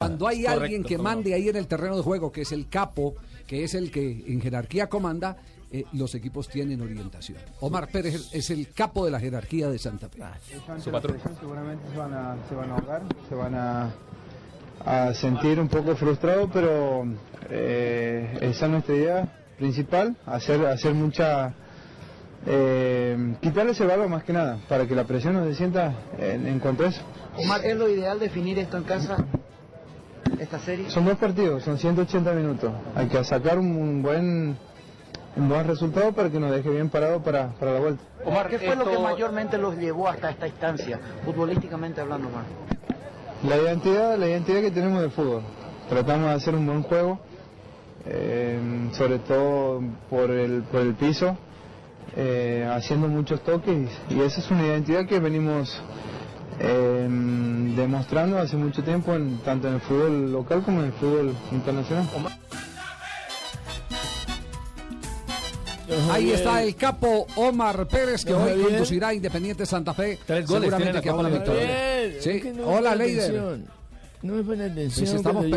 Cuando hay Correcto, alguien que mande ahí en el terreno de juego, que es el capo, que es el que en jerarquía comanda, eh, los equipos tienen orientación. Omar Pérez es el capo de la jerarquía de Santa Fe. Su patrón. seguramente se van a, se van a ahogar, se van a, a sentir un poco frustrados, pero eh, esa es nuestra idea principal, hacer, hacer mucha... Eh, quitarle ese valor más que nada, para que la presión no se sienta en, en cuanto a eso. Omar, ¿es lo ideal definir esto en casa? ¿Esta serie? Son dos partidos, son 180 minutos. Hay que sacar un, un buen un buen resultado para que nos deje bien parado para, para la vuelta. Omar, ¿Qué fue lo que mayormente los llevó hasta esta instancia, futbolísticamente hablando, Omar? La identidad, la identidad que tenemos del fútbol. Tratamos de hacer un buen juego, eh, sobre todo por el, por el piso, eh, haciendo muchos toques y esa es una identidad que venimos eh, demostrando hace mucho tiempo, en- tanto en el fútbol local como en el fútbol internacional. Ahí está el capo Omar Pérez, que hoy conducirá a Independiente Santa Fe. Tres goles tiene seguramente la que haga la victoria. Sí. Hola, Leider. No me pone atención. Pues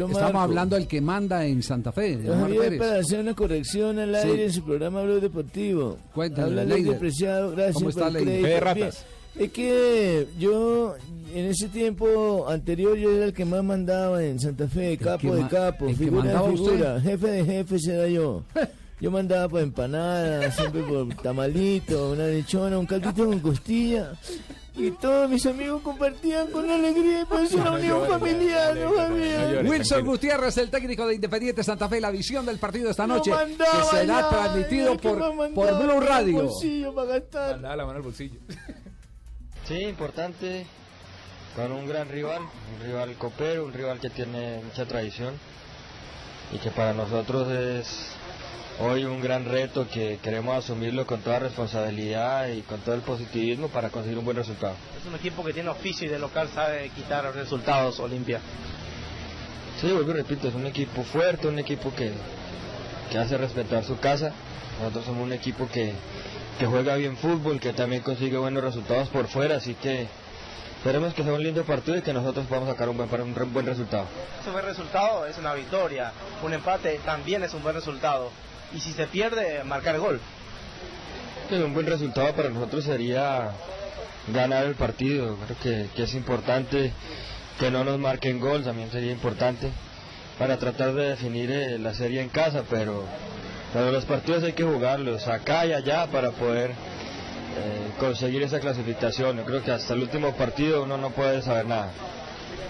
estamos, hablando del que manda en Santa Fe, de Omar Javier, Pérez. para hacer una corrección al Sí. aire en su programa Blog Deportivo. Cuéntale, Habla Leider. Preciado, gracias ¿Cómo está, Leider? ratas. Bien, Es que yo, en ese tiempo anterior, yo era el que más mandaba en Santa Fe, capo de capo, figura de usted. figura, jefe de jefes era yo. Yo mandaba por empanadas, siempre por tamalito, una lechona, un caldito con costilla. Y todos mis amigos compartían con alegría y pues una unión familiar, no. Wilson. Gutiérrez, el técnico de Independiente Santa Fe, la visión del partido esta noche, mandaba que será ya, transmitido por, por mandaba Blue Radio. bolsillo para gastar. Mandaba la mano al bolsillo. Sí, importante, con un gran rival, un rival copero, un rival que tiene mucha tradición y que para nosotros es hoy un gran reto que queremos asumirlo con toda responsabilidad y con todo el positivismo para conseguir un buen resultado. Es un equipo que tiene oficio y de local sabe quitar resultados Olimpia. Sí, vuelvo y repito, es un equipo fuerte, un equipo que, que hace respetar su casa. Nosotros somos un equipo que, que juega bien fútbol, que también consigue buenos resultados por fuera, así que esperemos que sea un lindo partido y que nosotros podamos sacar un buen, un buen resultado. Es un buen resultado, es una victoria. Un empate también es un buen resultado. Y si se pierde, marcar gol. Un buen resultado para nosotros sería ganar el partido. Creo que, que es importante que no nos marquen gol, también sería importante para tratar de definir eh, la serie en casa, pero, pero los partidos hay que jugarlos acá y allá para poder eh, conseguir esa clasificación. Yo creo que hasta el último partido uno no puede saber nada.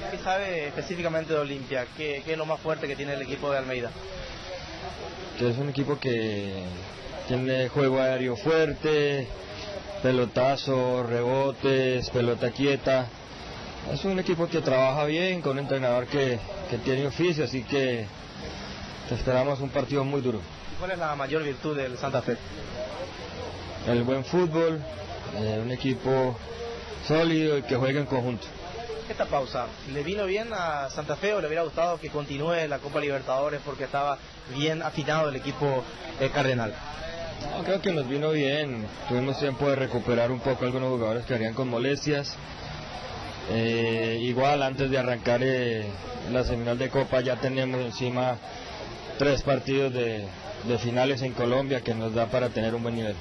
¿Qué sabe específicamente de Olimpia? ¿Qué, qué es lo más fuerte que tiene el equipo de Almeida? que es un equipo que tiene juego aéreo fuerte, pelotazo, rebotes, pelota quieta. Es un equipo que trabaja bien, con un entrenador que, que tiene oficio, así que esperamos un partido muy duro. ¿Y ¿Cuál es la mayor virtud del Santa Fe? El buen fútbol, eh, un equipo sólido y que juega en conjunto. Esta pausa, ¿le vino bien a Santa Fe o le hubiera gustado que continúe la Copa Libertadores porque estaba bien afinado el equipo eh, cardenal? No, creo que nos vino bien. Tuvimos tiempo de recuperar un poco algunos jugadores que harían con molestias. Eh, igual antes de arrancar eh, la semifinal de Copa ya tenemos encima tres partidos de, de finales en Colombia que nos da para tener un buen nivel.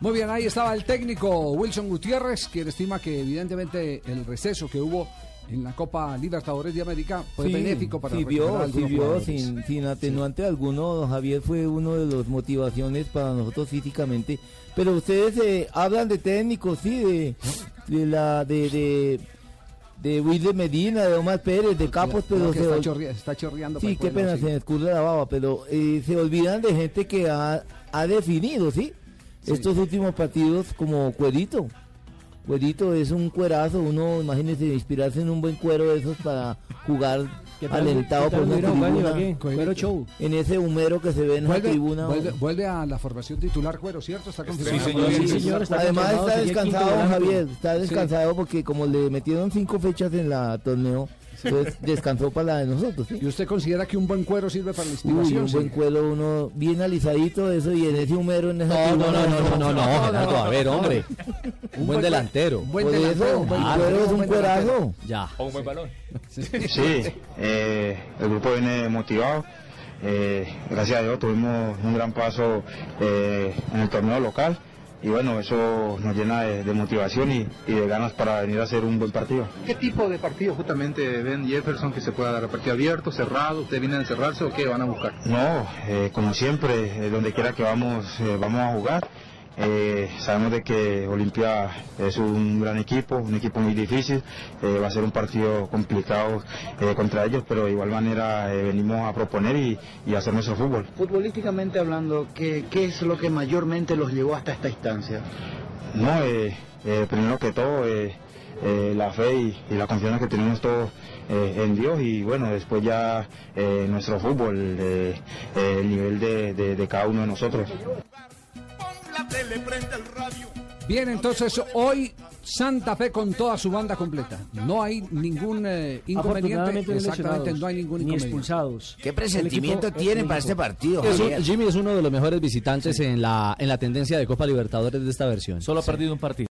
Muy bien, ahí estaba el técnico Wilson Gutiérrez, quien estima que evidentemente el receso que hubo en la Copa Libertadores de América fue Sí, benéfico para sí recuperar vio, a sí algunos vio, jugadores. sin, sin atenuante alguno, don Javier fue uno de los motivaciones para nosotros físicamente. Pero ustedes eh, hablan de técnicos, sí, de, de la de, de, de Wilder Medina, de Omar Pérez, de Capos, pero se está, chorrea- está chorreando. Sí, qué pueblo, pena, sí. se me escurre la baba, pero eh, se olvidan de gente que ha, ha definido, ¿sí? Sí. Estos últimos partidos como Cuerito. Cuerito es un cuerazo, uno, imagínese, inspirarse en un buen cuero de esos para jugar alentado por una tribuna. Cuero show. En ese humero que se ve en la tribuna. vuelve, vuelve a la formación titular Cuero, ¿cierto? Está confirmado. señor. Sí, Sí, señor. Además está descansado, Javier, está descansado porque como le metieron cinco fechas en la torneo, pues descansó para la de nosotros, ¿sí? ¿Y usted considera que un buen cuero sirve para la Uy, inspiración? un buen Sí. cuelo, uno bien alisadito, eso, y en ese humero, en esa No, no, no, no, no, no, no, Gerardo, a ver, hombre. Un buen delantero. Un buen Por delantero, eso, un buen Ah, cuero es un cuerazo. Ya. O un buen balón. Sí, eh, el grupo viene motivado. Eh, gracias a Dios tuvimos un gran paso eh, en el torneo local y bueno, eso nos llena de, de motivación y, y de ganas para venir a hacer un buen partido. ¿Qué tipo de partido justamente ven Jefferson que se pueda dar? ¿Partido abierto, cerrado? ¿Ustedes vienen a encerrarse o qué van a buscar? No, eh, como siempre, eh, donde quiera que vamos, eh, vamos a jugar. Eh, sabemos de que Olimpia es un gran equipo, un equipo muy difícil, eh, va a ser un partido complicado eh, contra ellos, pero de igual manera venimos a proponer y, y hacer nuestro fútbol. Futbolísticamente hablando, ¿qué, ¿qué es lo que mayormente los llevó hasta esta instancia? No, primero que todo, la fe y, y la confianza que tenemos todos en Dios y bueno, después ya nuestro fútbol, el nivel de, de- de cada uno de nosotros. Bien, entonces hoy Santa Fe con toda su banda completa. No hay ningún eh, inconveniente. Exactamente, no hay ningún ni inconveniente. expulsados. ¿Qué presentimiento tienen para este partido? Es un- Javier? Jimmy es uno de los mejores visitantes en la en la tendencia de Copa Libertadores de esta versión. Solo ha perdido un partido.